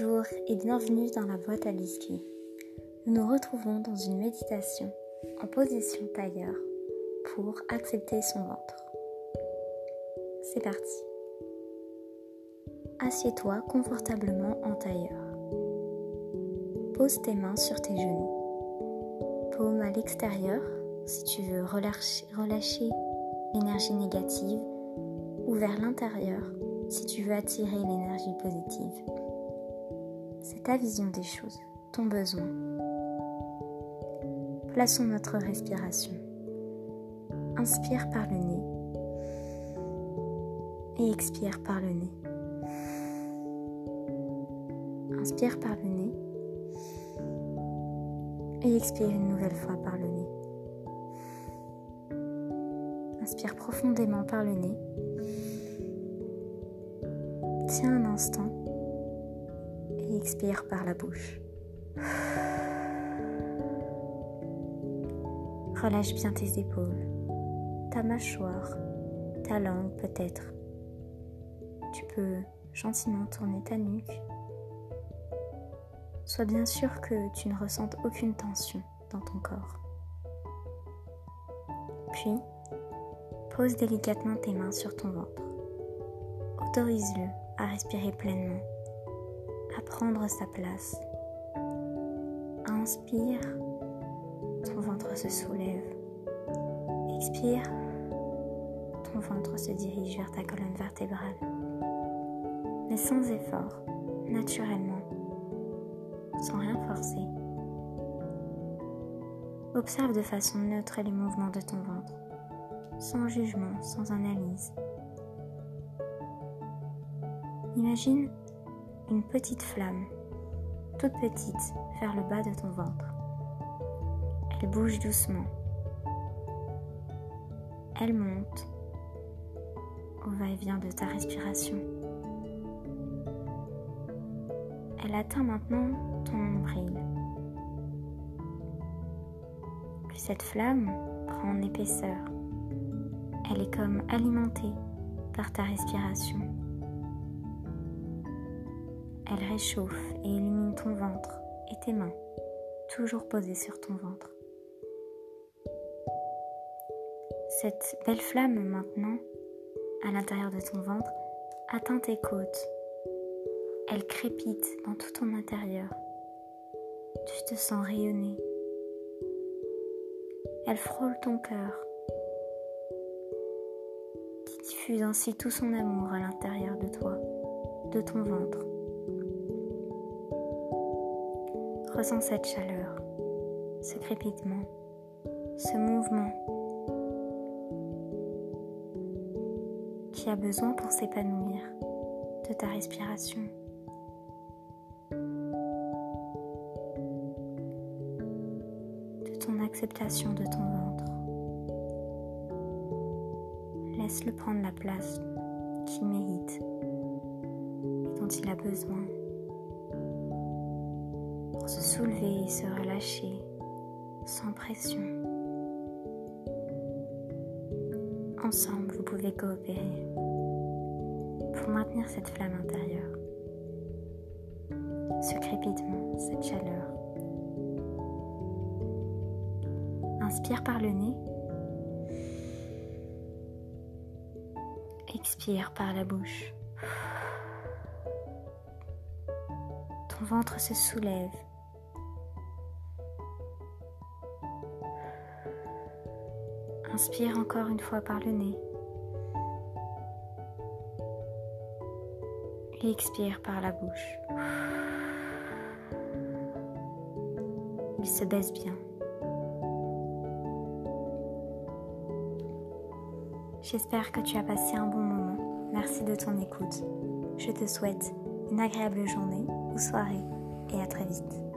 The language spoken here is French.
Bonjour et bienvenue dans la boîte à biscuits. Nous nous retrouvons dans une méditation en position tailleur pour accepter son ventre. C'est parti. Assieds-toi confortablement en tailleur. Pose tes mains sur tes genoux. Paume à l'extérieur si tu veux relâcher, relâcher l'énergie négative ou vers l'intérieur si tu veux attirer l'énergie positive. C'est ta vision des choses, ton besoin. Plaçons notre respiration. Inspire par le nez et expire par le nez. Inspire par le nez et expire une nouvelle fois par le nez. Inspire profondément par le nez. Tiens un instant expire par la bouche. Relâche bien tes épaules, ta mâchoire, ta langue peut-être. Tu peux gentiment tourner ta nuque. Sois bien sûr que tu ne ressentes aucune tension dans ton corps. Puis, pose délicatement tes mains sur ton ventre. Autorise-le à respirer pleinement, à prendre sa place. Inspire, ton ventre se soulève. Expire, ton ventre se dirige vers ta colonne vertébrale. Mais sans effort, naturellement, sans rien forcer. Observe de façon neutre les mouvements de ton ventre, sans jugement, sans analyse. Imagine une petite flamme, toute petite, vers le bas de ton ventre. Elle bouge doucement. Elle monte au va-et-vient de ta respiration. Elle atteint maintenant ton nombril. Puis cette flamme prend en épaisseur. Elle est comme alimentée par ta respiration. Elle réchauffe et illumine ton ventre et tes mains, toujours posées sur ton ventre. Cette belle flamme maintenant, à l'intérieur de ton ventre, atteint tes côtes. Elle crépite dans tout ton intérieur. Tu te sens rayonner. Elle frôle ton cœur, qui diffuse ainsi tout son amour à l'intérieur de toi, de ton ventre. Ressens cette chaleur, ce crépitement, ce mouvement qui a besoin pour s'épanouir de ta respiration. De ton acceptation de ton ventre. Laisse-le prendre la place qu'il mérite et dont il a besoin pour se soulever et se relâcher sans pression. Ensemble, vous pouvez coopérer pour maintenir cette flamme intérieure, ce crépitement, cette chaleur. Inspire par le nez. Expire par la bouche. Ton ventre se soulève Inspire encore une fois par le nez. Et expire par la bouche. Il se baisse bien. J'espère que tu as passé un bon moment. Merci de ton écoute. Je te souhaite une agréable journée ou soirée et à très vite.